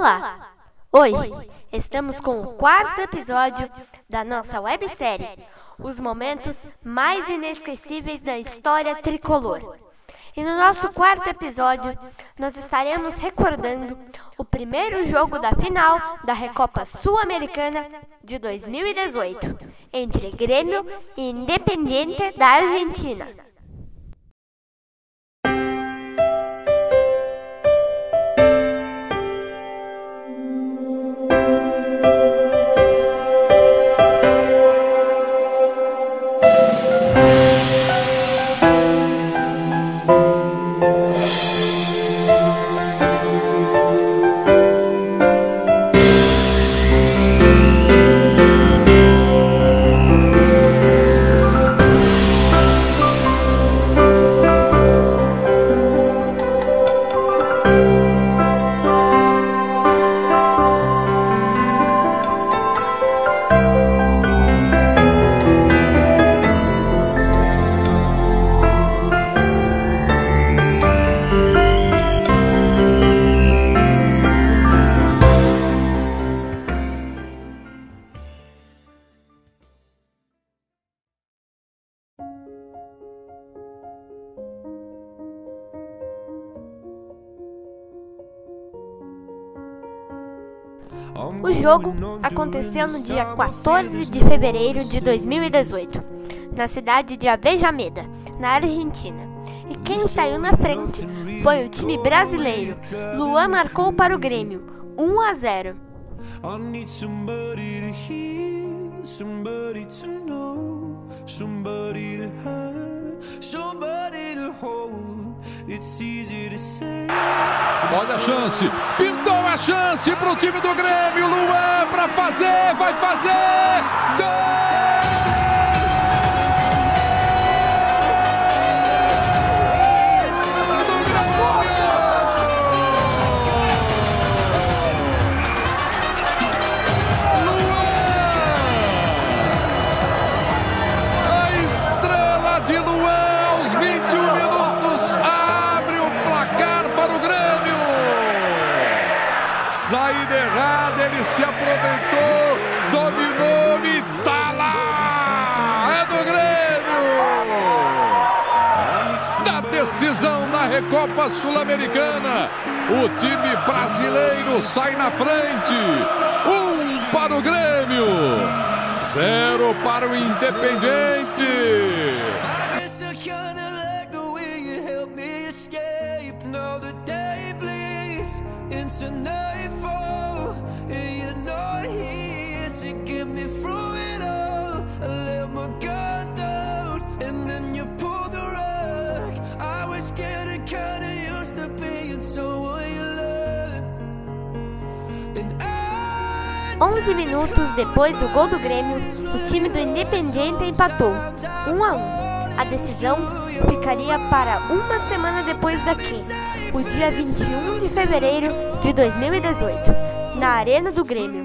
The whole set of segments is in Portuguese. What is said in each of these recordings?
Olá! Hoje estamos com o quarto episódio da nossa websérie Os Momentos Mais Inesquecíveis da História Tricolor. E no nosso quarto episódio, nós estaremos recordando o primeiro jogo da final da Recopa Sul-Americana de 2018 entre Grêmio e Independiente da Argentina. O jogo aconteceu no dia 14 de fevereiro de 2018, na cidade de Avejameda, na Argentina. E quem saiu na frente foi o time brasileiro. Luan marcou para o Grêmio, 1 a 0. Olha a chance, pintou a chance pro time do Grêmio, Luan para fazer, vai fazer, gol! Se aproveitou, dominou e tá lá! É do Grêmio! Na decisão da Recopa Sul-Americana, o time brasileiro sai na frente. Um para o Grêmio, zero para o nightfall my guard down and then you pulled the rug I was getting kinda used to being someone you loved and I 11 minutos depois do gol do Grêmio, o time do Independiente empatou, 1 a 1. A decisão ficaria para uma semana depois daqui, o dia 21 de fevereiro de 2018, na Arena do Grêmio.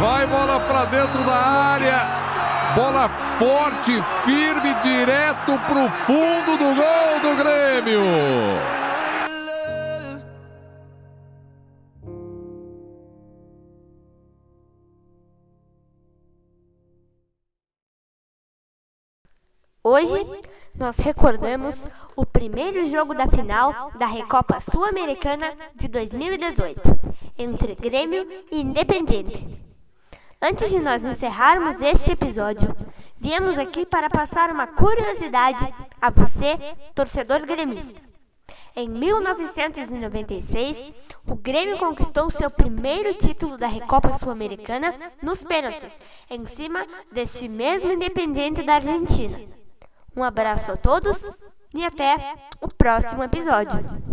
Vai bola para dentro da área. Bola forte, firme, direto para o fundo do gol do Grêmio. Hoje nós recordamos o primeiro jogo da final da Recopa Sul-Americana de 2018, entre Grêmio e Independiente. Antes de nós encerrarmos este episódio, viemos aqui para passar uma curiosidade a você, torcedor gremista. Em 1996, o Grêmio conquistou seu primeiro título da Recopa Sul-Americana nos pênaltis, em cima deste mesmo Independiente da Argentina. Um abraço a todos e até o próximo episódio.